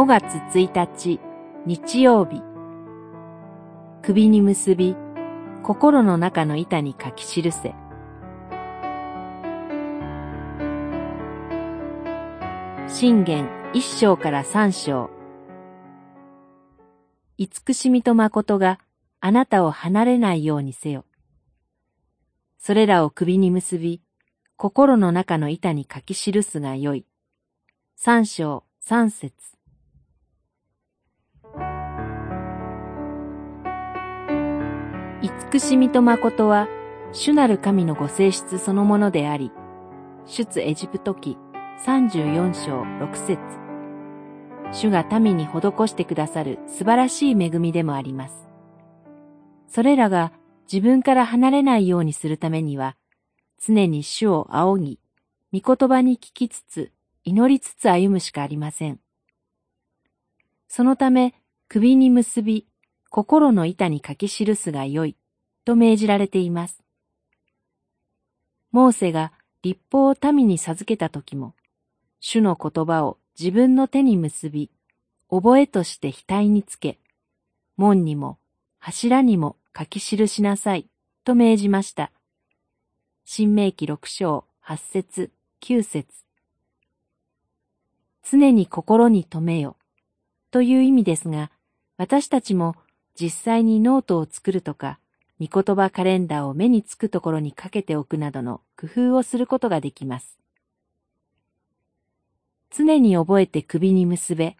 5月1日日曜日首に結び心の中の板に書き記せ信玄一章から三章慈しみと誠があなたを離れないようにせよ。それらを首に結び、心の中の板に書き記すがよい。三章三節慈しみと誠は、主なる神のご性質そのものであり、出エジプト記34章6節主が民に施してくださる素晴らしい恵みでもあります。それらが自分から離れないようにするためには、常に主を仰ぎ、御言葉に聞きつつ、祈りつつ歩むしかありません。そのため、首に結び、心の板に書き記すがよい、と命じられています。モーセが立法を民に授けた時も、主の言葉を自分の手に結び、覚えとして額につけ、門にも柱にも書き記しなさい、と命じました。新明記六章八節九節常に心に留めよ、という意味ですが、私たちも実際にノートを作るとか、御言葉カレンダーを目につくところにかけておくなどの工夫をすることができます。常に覚えて首に結べ、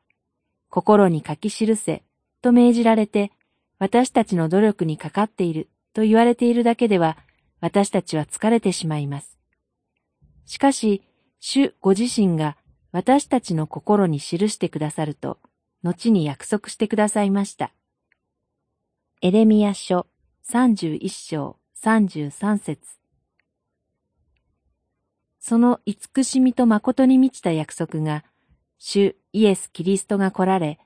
心に書き記せ、と命じられて、私たちの努力にかかっていると言われているだけでは、私たちは疲れてしまいます。しかし、主ご自身が私たちの心に記してくださると、後に約束してくださいました。エレミア書31章33節その慈しみと誠に満ちた約束が、主イエス・キリストが来られ、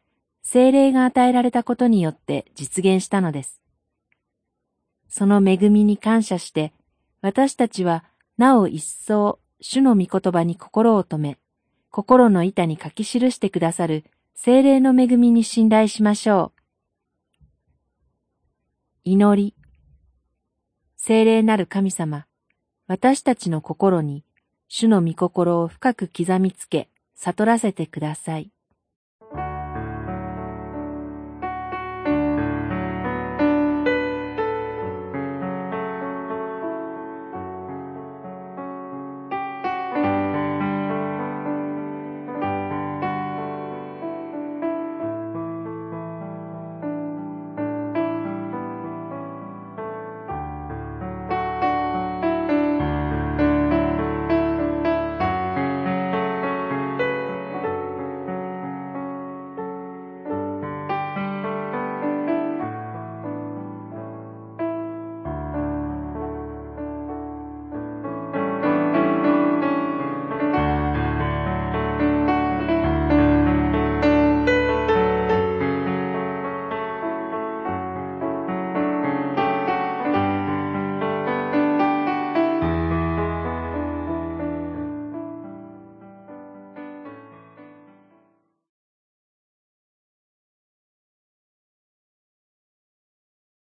精霊が与えられたことによって実現したのです。その恵みに感謝して、私たちはなお一層主の御言葉に心を止め、心の板に書き記してくださる精霊の恵みに信頼しましょう。祈り。精霊なる神様、私たちの心に主の御心を深く刻みつけ、悟らせてください。